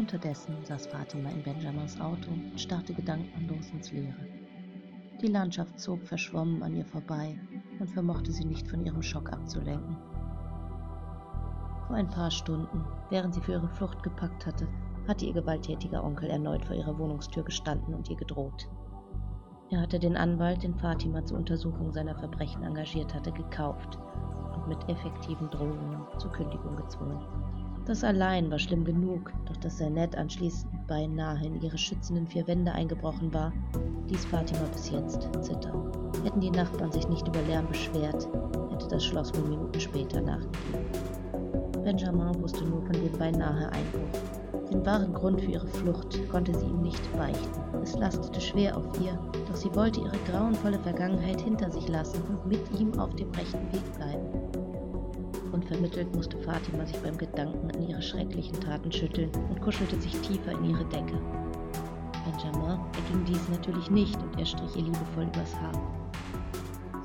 Unterdessen saß Fatima in Benjamins Auto und starrte gedankenlos ins Leere. Die Landschaft zog verschwommen an ihr vorbei und vermochte sie nicht von ihrem Schock abzulenken. Vor ein paar Stunden, während sie für ihre Flucht gepackt hatte, hatte ihr gewalttätiger Onkel erneut vor ihrer Wohnungstür gestanden und ihr gedroht. Er hatte den Anwalt, den Fatima zur Untersuchung seiner Verbrechen engagiert hatte, gekauft und mit effektiven Drohungen zur Kündigung gezwungen. Das allein war schlimm genug, doch dass Zanet anschließend beinahe in ihre schützenden vier Wände eingebrochen war, ließ Fatima bis jetzt zittern. Hätten die Nachbarn sich nicht über Lärm beschwert, hätte das Schloss wohl Minuten später nachgegeben. Benjamin wusste nur von dem beinahe Einbruch. Den wahren Grund für ihre Flucht konnte sie ihm nicht beichten. Es lastete schwer auf ihr, doch sie wollte ihre grauenvolle Vergangenheit hinter sich lassen und mit ihm auf dem rechten Weg bleiben. Unvermittelt musste Fatima sich beim Gedanken an ihre schrecklichen Taten schütteln und kuschelte sich tiefer in ihre Decke. Benjamin erging dies natürlich nicht und er strich ihr liebevoll übers Haar.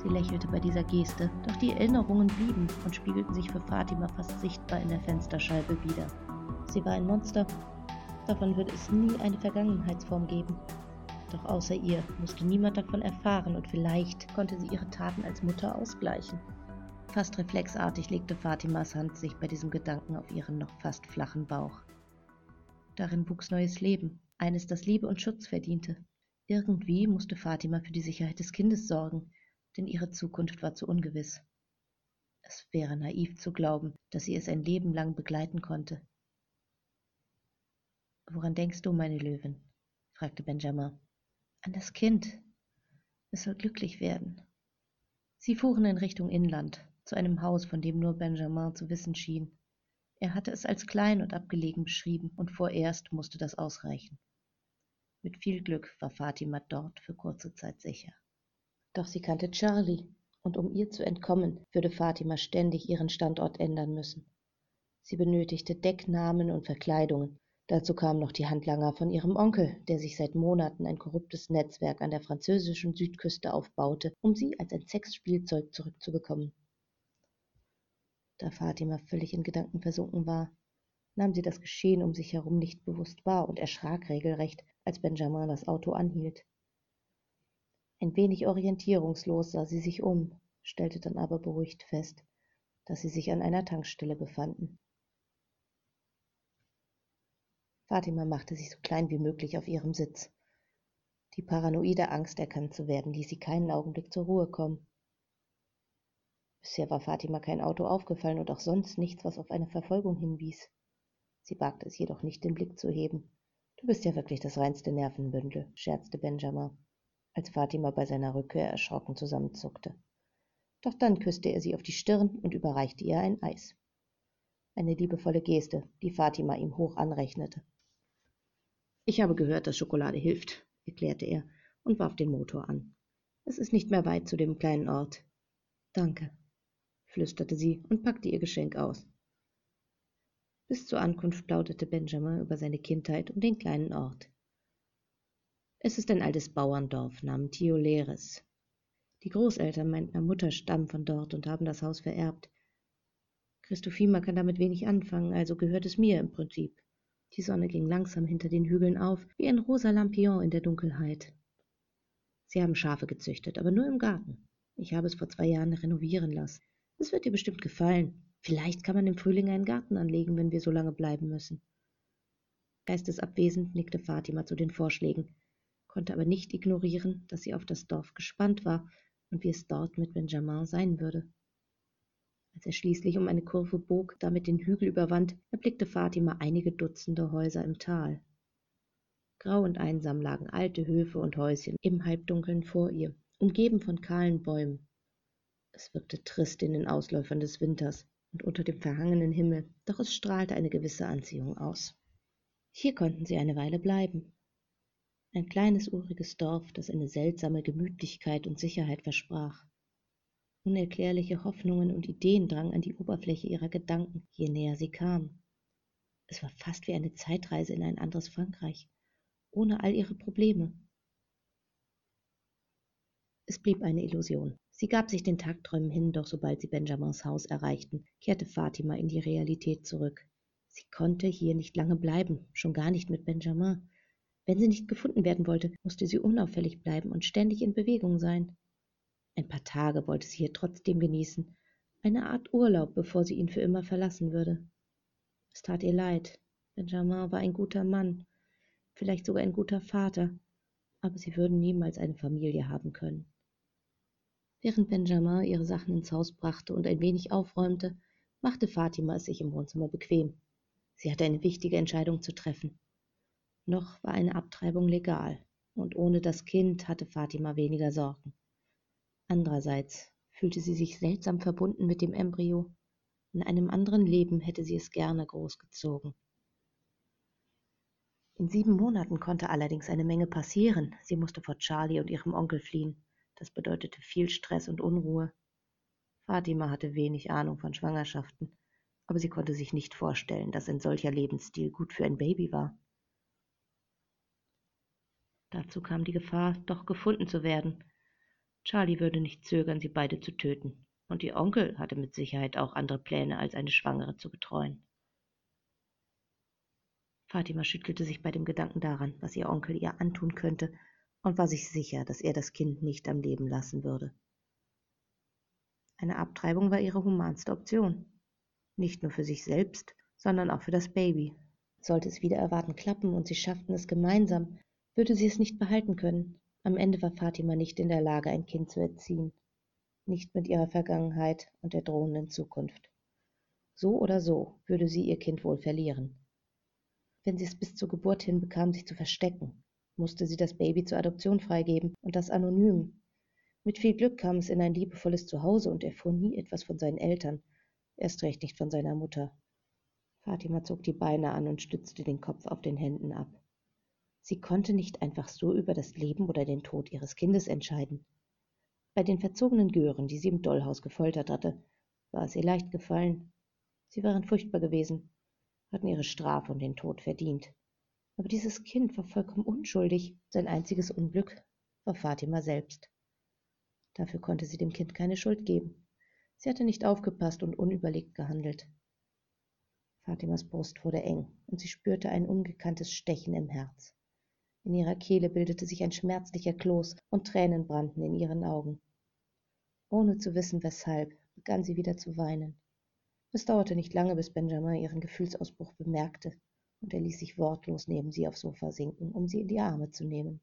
Sie lächelte bei dieser Geste, doch die Erinnerungen blieben und spiegelten sich für Fatima fast sichtbar in der Fensterscheibe wieder. Sie war ein Monster, davon würde es nie eine Vergangenheitsform geben. Doch außer ihr musste niemand davon erfahren und vielleicht konnte sie ihre Taten als Mutter ausgleichen. Fast reflexartig legte Fatimas Hand sich bei diesem Gedanken auf ihren noch fast flachen Bauch. Darin wuchs neues Leben, eines, das Liebe und Schutz verdiente. Irgendwie musste Fatima für die Sicherheit des Kindes sorgen, denn ihre Zukunft war zu ungewiss. Es wäre naiv zu glauben, dass sie es ein Leben lang begleiten konnte. Woran denkst du, meine Löwin? fragte Benjamin. An das Kind. Es soll glücklich werden. Sie fuhren in Richtung Inland, zu einem Haus, von dem nur Benjamin zu wissen schien. Er hatte es als klein und abgelegen beschrieben, und vorerst musste das ausreichen. Mit viel Glück war Fatima dort für kurze Zeit sicher. Doch sie kannte Charlie, und um ihr zu entkommen, würde Fatima ständig ihren Standort ändern müssen. Sie benötigte Decknamen und Verkleidungen. Dazu kamen noch die Handlanger von ihrem Onkel, der sich seit Monaten ein korruptes Netzwerk an der französischen Südküste aufbaute, um sie als ein Sexspielzeug zurückzubekommen. Da Fatima völlig in Gedanken versunken war, nahm sie das Geschehen um sich herum nicht bewusst wahr und erschrak regelrecht, als Benjamin das Auto anhielt. Ein wenig orientierungslos sah sie sich um, stellte dann aber beruhigt fest, dass sie sich an einer Tankstelle befanden. Fatima machte sich so klein wie möglich auf ihrem Sitz. Die paranoide Angst, erkannt zu werden, ließ sie keinen Augenblick zur Ruhe kommen. Bisher war Fatima kein Auto aufgefallen und auch sonst nichts, was auf eine Verfolgung hinwies. Sie wagte es jedoch nicht, den Blick zu heben. Du bist ja wirklich das reinste Nervenbündel, scherzte Benjamin, als Fatima bei seiner Rückkehr erschrocken zusammenzuckte. Doch dann küsste er sie auf die Stirn und überreichte ihr ein Eis. Eine liebevolle Geste, die Fatima ihm hoch anrechnete. Ich habe gehört, dass Schokolade hilft, erklärte er und warf den Motor an. Es ist nicht mehr weit zu dem kleinen Ort. Danke, flüsterte sie und packte ihr Geschenk aus. Bis zur Ankunft plauderte Benjamin über seine Kindheit und den kleinen Ort. Es ist ein altes Bauerndorf namens Tioleres. Die Großeltern meiner Mutter stammen von dort und haben das Haus vererbt. Christophima kann damit wenig anfangen, also gehört es mir im Prinzip. Die Sonne ging langsam hinter den Hügeln auf, wie ein rosa Lampion in der Dunkelheit. Sie haben Schafe gezüchtet, aber nur im Garten. Ich habe es vor zwei Jahren renovieren lassen. Es wird dir bestimmt gefallen. Vielleicht kann man im Frühling einen Garten anlegen, wenn wir so lange bleiben müssen. Geistesabwesend nickte Fatima zu den Vorschlägen, konnte aber nicht ignorieren, dass sie auf das Dorf gespannt war und wie es dort mit Benjamin sein würde. Als er schließlich um eine Kurve bog, damit den Hügel überwand, erblickte Fatima einige Dutzende Häuser im Tal. Grau und einsam lagen alte Höfe und Häuschen im Halbdunkeln vor ihr, umgeben von kahlen Bäumen. Es wirkte trist in den Ausläufern des Winters und unter dem verhangenen Himmel, doch es strahlte eine gewisse Anziehung aus. Hier konnten sie eine Weile bleiben. Ein kleines uriges Dorf, das eine seltsame Gemütlichkeit und Sicherheit versprach. Unerklärliche Hoffnungen und Ideen drangen an die Oberfläche ihrer Gedanken, je näher sie kamen. Es war fast wie eine Zeitreise in ein anderes Frankreich, ohne all ihre Probleme. Es blieb eine Illusion. Sie gab sich den Tagträumen hin, doch sobald sie Benjamins Haus erreichten, kehrte Fatima in die Realität zurück. Sie konnte hier nicht lange bleiben, schon gar nicht mit Benjamin. Wenn sie nicht gefunden werden wollte, musste sie unauffällig bleiben und ständig in Bewegung sein. Ein paar Tage wollte sie hier trotzdem genießen, eine Art Urlaub, bevor sie ihn für immer verlassen würde. Es tat ihr leid. Benjamin war ein guter Mann, vielleicht sogar ein guter Vater, aber sie würden niemals eine Familie haben können. Während Benjamin ihre Sachen ins Haus brachte und ein wenig aufräumte, machte Fatima es sich im Wohnzimmer bequem. Sie hatte eine wichtige Entscheidung zu treffen. Noch war eine Abtreibung legal, und ohne das Kind hatte Fatima weniger Sorgen. Andererseits fühlte sie sich seltsam verbunden mit dem Embryo. In einem anderen Leben hätte sie es gerne großgezogen. In sieben Monaten konnte allerdings eine Menge passieren. Sie musste vor Charlie und ihrem Onkel fliehen. Das bedeutete viel Stress und Unruhe. Fatima hatte wenig Ahnung von Schwangerschaften aber sie konnte sich nicht vorstellen, dass ein solcher Lebensstil gut für ein Baby war. Dazu kam die Gefahr, doch gefunden zu werden. Charlie würde nicht zögern, sie beide zu töten, und ihr Onkel hatte mit Sicherheit auch andere Pläne, als eine Schwangere zu betreuen. Fatima schüttelte sich bei dem Gedanken daran, was ihr Onkel ihr antun könnte, und war sich sicher, dass er das Kind nicht am Leben lassen würde. Eine Abtreibung war ihre humanste Option nicht nur für sich selbst, sondern auch für das Baby. Sollte es wieder erwarten klappen und sie schafften es gemeinsam, würde sie es nicht behalten können. Am Ende war Fatima nicht in der Lage, ein Kind zu erziehen. Nicht mit ihrer Vergangenheit und der drohenden Zukunft. So oder so würde sie ihr Kind wohl verlieren. Wenn sie es bis zur Geburt hinbekam, sich zu verstecken, musste sie das Baby zur Adoption freigeben und das anonym. Mit viel Glück kam es in ein liebevolles Zuhause und erfuhr nie etwas von seinen Eltern erst recht nicht von seiner Mutter. Fatima zog die Beine an und stützte den Kopf auf den Händen ab. Sie konnte nicht einfach so über das Leben oder den Tod ihres Kindes entscheiden. Bei den verzogenen Gören, die sie im Dollhaus gefoltert hatte, war es ihr leicht gefallen. Sie waren furchtbar gewesen, hatten ihre Strafe und den Tod verdient. Aber dieses Kind war vollkommen unschuldig. Sein einziges Unglück war Fatima selbst. Dafür konnte sie dem Kind keine Schuld geben. Sie hatte nicht aufgepasst und unüberlegt gehandelt. Fatimas Brust wurde eng, und sie spürte ein ungekanntes Stechen im Herz. In ihrer Kehle bildete sich ein schmerzlicher Kloß, und Tränen brannten in ihren Augen. Ohne zu wissen weshalb, begann sie wieder zu weinen. Es dauerte nicht lange, bis Benjamin ihren Gefühlsausbruch bemerkte, und er ließ sich wortlos neben sie aufs Sofa sinken, um sie in die Arme zu nehmen.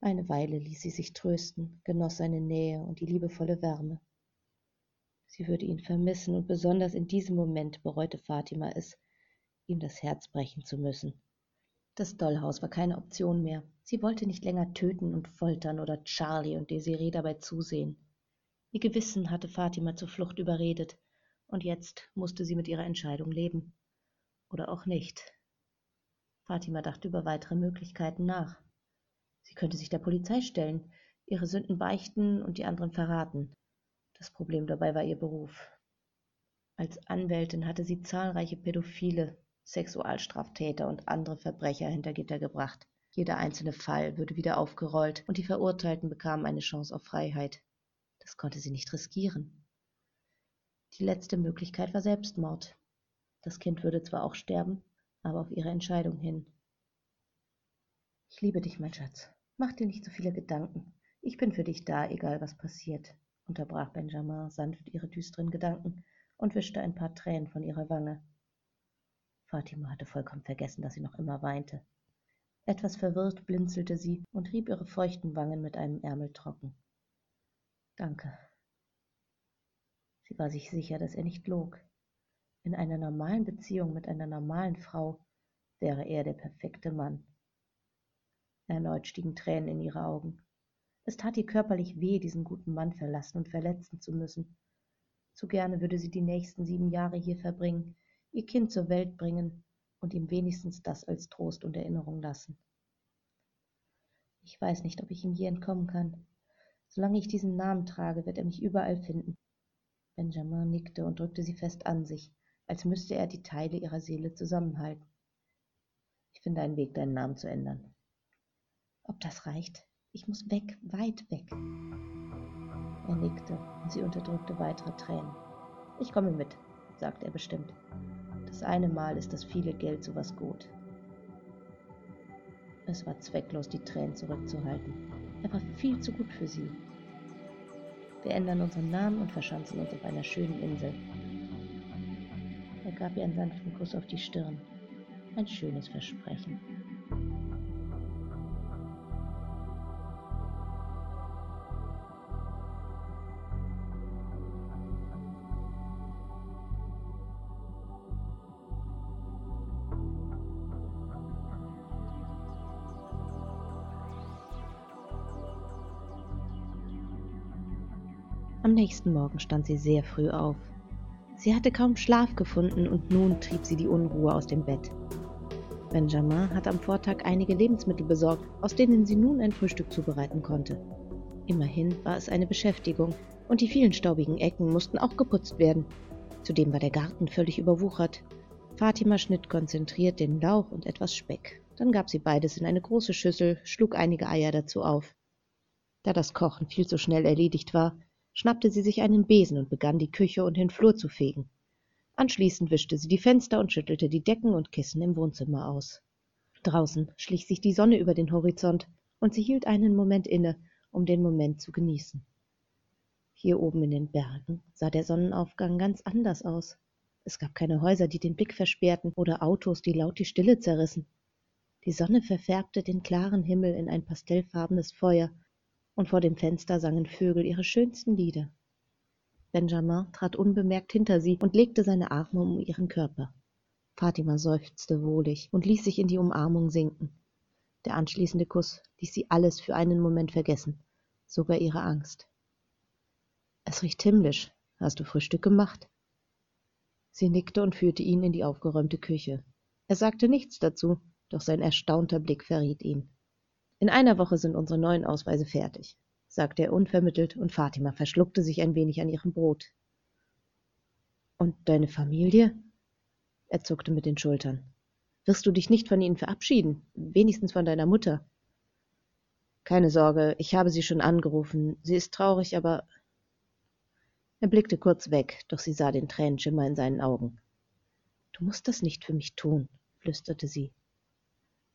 Eine Weile ließ sie sich trösten, genoss seine Nähe und die liebevolle Wärme. Sie würde ihn vermissen, und besonders in diesem Moment bereute Fatima es, ihm das Herz brechen zu müssen. Das Dollhaus war keine Option mehr. Sie wollte nicht länger töten und foltern oder Charlie und Desiree dabei zusehen. Ihr Gewissen hatte Fatima zur Flucht überredet, und jetzt musste sie mit ihrer Entscheidung leben. Oder auch nicht. Fatima dachte über weitere Möglichkeiten nach. Sie könnte sich der Polizei stellen, ihre Sünden beichten und die anderen verraten. Das Problem dabei war ihr Beruf. Als Anwältin hatte sie zahlreiche Pädophile, Sexualstraftäter und andere Verbrecher hinter Gitter gebracht. Jeder einzelne Fall würde wieder aufgerollt und die Verurteilten bekamen eine Chance auf Freiheit. Das konnte sie nicht riskieren. Die letzte Möglichkeit war Selbstmord. Das Kind würde zwar auch sterben, aber auf ihre Entscheidung hin. Ich liebe dich, mein Schatz. Mach dir nicht so viele Gedanken. Ich bin für dich da, egal was passiert unterbrach Benjamin sanft ihre düsteren Gedanken und wischte ein paar Tränen von ihrer Wange. Fatima hatte vollkommen vergessen, dass sie noch immer weinte. Etwas verwirrt blinzelte sie und rieb ihre feuchten Wangen mit einem Ärmel trocken. Danke. Sie war sich sicher, dass er nicht log. In einer normalen Beziehung mit einer normalen Frau wäre er der perfekte Mann. Erneut stiegen Tränen in ihre Augen. Es tat ihr körperlich weh, diesen guten Mann verlassen und verletzen zu müssen. Zu gerne würde sie die nächsten sieben Jahre hier verbringen, ihr Kind zur Welt bringen und ihm wenigstens das als Trost und Erinnerung lassen. Ich weiß nicht, ob ich ihm je entkommen kann. Solange ich diesen Namen trage, wird er mich überall finden. Benjamin nickte und drückte sie fest an sich, als müsste er die Teile ihrer Seele zusammenhalten. Ich finde einen Weg, deinen Namen zu ändern. Ob das reicht? Ich muss weg, weit weg. Er nickte und sie unterdrückte weitere Tränen. Ich komme mit, sagt er bestimmt. Das eine Mal ist das viele Geld sowas gut. Es war zwecklos, die Tränen zurückzuhalten. Er war viel zu gut für sie. Wir ändern unseren Namen und verschanzen uns auf einer schönen Insel. Er gab ihr einen sanften Kuss auf die Stirn. Ein schönes Versprechen. Am nächsten Morgen stand sie sehr früh auf. Sie hatte kaum Schlaf gefunden und nun trieb sie die Unruhe aus dem Bett. Benjamin hatte am Vortag einige Lebensmittel besorgt, aus denen sie nun ein Frühstück zubereiten konnte. Immerhin war es eine Beschäftigung und die vielen staubigen Ecken mussten auch geputzt werden. Zudem war der Garten völlig überwuchert. Fatima schnitt konzentriert den Lauch und etwas Speck. Dann gab sie beides in eine große Schüssel, schlug einige Eier dazu auf. Da das Kochen viel zu schnell erledigt war, schnappte sie sich einen Besen und begann die Küche und den Flur zu fegen. Anschließend wischte sie die Fenster und schüttelte die Decken und Kissen im Wohnzimmer aus. Draußen schlich sich die Sonne über den Horizont, und sie hielt einen Moment inne, um den Moment zu genießen. Hier oben in den Bergen sah der Sonnenaufgang ganz anders aus. Es gab keine Häuser, die den Blick versperrten, oder Autos, die laut die Stille zerrissen. Die Sonne verfärbte den klaren Himmel in ein pastellfarbenes Feuer, und vor dem Fenster sangen Vögel ihre schönsten Lieder. Benjamin trat unbemerkt hinter sie und legte seine Arme um ihren Körper. Fatima seufzte wohlig und ließ sich in die Umarmung sinken. Der anschließende Kuss ließ sie alles für einen Moment vergessen, sogar ihre Angst. Es riecht himmlisch. Hast du Frühstück gemacht? Sie nickte und führte ihn in die aufgeräumte Küche. Er sagte nichts dazu, doch sein erstaunter Blick verriet ihn. In einer Woche sind unsere neuen Ausweise fertig, sagte er unvermittelt, und Fatima verschluckte sich ein wenig an ihrem Brot. Und deine Familie? Er zuckte mit den Schultern. Wirst du dich nicht von ihnen verabschieden, wenigstens von deiner Mutter? Keine Sorge, ich habe sie schon angerufen. Sie ist traurig, aber. Er blickte kurz weg, doch sie sah den Tränenschimmer in seinen Augen. Du musst das nicht für mich tun, flüsterte sie.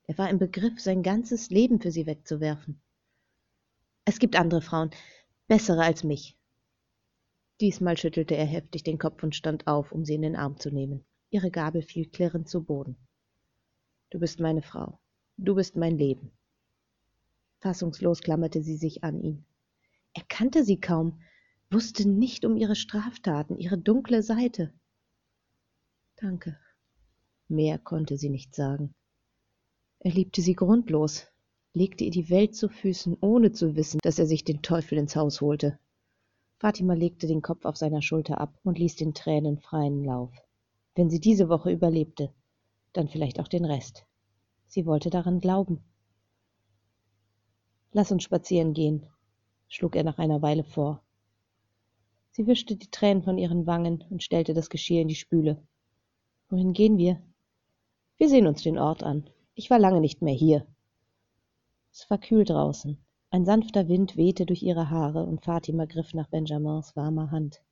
Er war im Begriff, sein ganzes Leben für sie wegzuwerfen. Es gibt andere Frauen, bessere als mich. Diesmal schüttelte er heftig den Kopf und stand auf, um sie in den Arm zu nehmen. Ihre Gabel fiel klirrend zu Boden. Du bist meine Frau. Du bist mein Leben. Fassungslos klammerte sie sich an ihn. Er kannte sie kaum, wusste nicht um ihre Straftaten, ihre dunkle Seite. Danke. Mehr konnte sie nicht sagen. Er liebte sie grundlos, legte ihr die Welt zu Füßen, ohne zu wissen, dass er sich den Teufel ins Haus holte. Fatima legte den Kopf auf seiner Schulter ab und ließ den Tränen freien Lauf. Wenn sie diese Woche überlebte, dann vielleicht auch den Rest. Sie wollte daran glauben. Lass uns spazieren gehen, schlug er nach einer Weile vor. Sie wischte die Tränen von ihren Wangen und stellte das Geschirr in die Spüle. Wohin gehen wir? Wir sehen uns den Ort an. Ich war lange nicht mehr hier. Es war kühl draußen. Ein sanfter Wind wehte durch ihre Haare und Fatima griff nach Benjamins warmer Hand.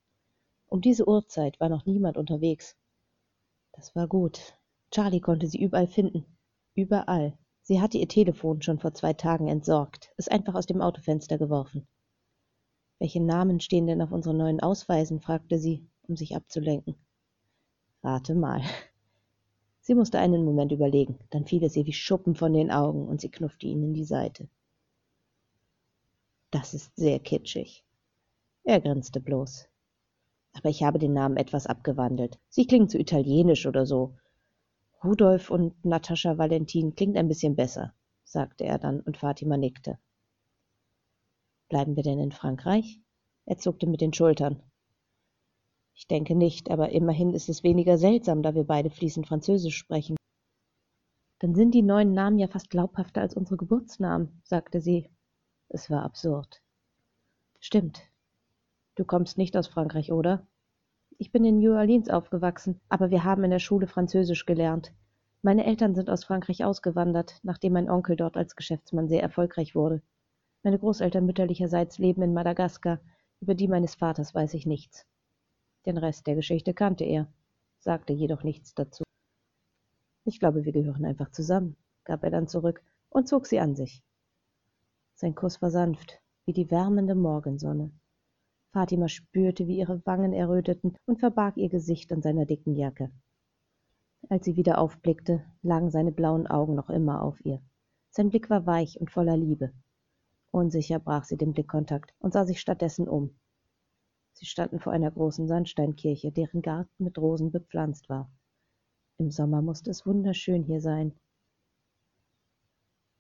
Um diese Uhrzeit war noch niemand unterwegs. Das war gut. Charlie konnte sie überall finden. Überall. Sie hatte ihr Telefon schon vor zwei Tagen entsorgt, es einfach aus dem Autofenster geworfen. Welche Namen stehen denn auf unseren neuen Ausweisen? fragte sie, um sich abzulenken. Rate mal. Sie musste einen Moment überlegen, dann fiel es ihr wie Schuppen von den Augen und sie knuffte ihn in die Seite. Das ist sehr kitschig. Er grinste bloß. Aber ich habe den Namen etwas abgewandelt. Sie klingen zu italienisch oder so. Rudolf und Natascha Valentin klingt ein bisschen besser, sagte er dann und Fatima nickte. Bleiben wir denn in Frankreich? Er zuckte mit den Schultern. Ich denke nicht, aber immerhin ist es weniger seltsam, da wir beide fließend Französisch sprechen. Dann sind die neuen Namen ja fast glaubhafter als unsere Geburtsnamen, sagte sie. Es war absurd. Stimmt. Du kommst nicht aus Frankreich, oder? Ich bin in New Orleans aufgewachsen, aber wir haben in der Schule Französisch gelernt. Meine Eltern sind aus Frankreich ausgewandert, nachdem mein Onkel dort als Geschäftsmann sehr erfolgreich wurde. Meine Großeltern mütterlicherseits leben in Madagaskar, über die meines Vaters weiß ich nichts. Den Rest der Geschichte kannte er. sagte jedoch nichts dazu. Ich glaube, wir gehören einfach zusammen, gab er dann zurück und zog sie an sich. Sein Kuss war sanft, wie die wärmende Morgensonne. Fatima spürte, wie ihre Wangen erröteten und verbarg ihr Gesicht an seiner dicken Jacke. Als sie wieder aufblickte, lagen seine blauen Augen noch immer auf ihr. Sein Blick war weich und voller Liebe. Unsicher brach sie den Blickkontakt und sah sich stattdessen um. Sie standen vor einer großen Sandsteinkirche, deren Garten mit Rosen bepflanzt war. Im Sommer musste es wunderschön hier sein.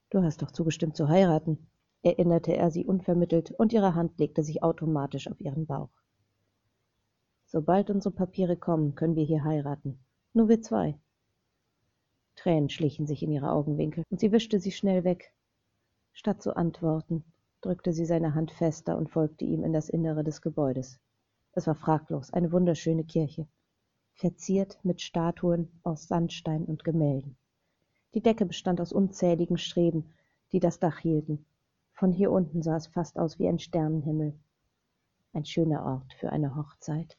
Du hast doch zugestimmt zu heiraten, erinnerte er sie unvermittelt, und ihre Hand legte sich automatisch auf ihren Bauch. Sobald unsere Papiere kommen, können wir hier heiraten. Nur wir zwei. Tränen schlichen sich in ihre Augenwinkel, und sie wischte sie schnell weg. Statt zu antworten, drückte sie seine Hand fester und folgte ihm in das Innere des Gebäudes. Es war fraglos eine wunderschöne Kirche, verziert mit Statuen aus Sandstein und Gemälden. Die Decke bestand aus unzähligen Streben, die das Dach hielten. Von hier unten sah es fast aus wie ein Sternenhimmel. Ein schöner Ort für eine Hochzeit.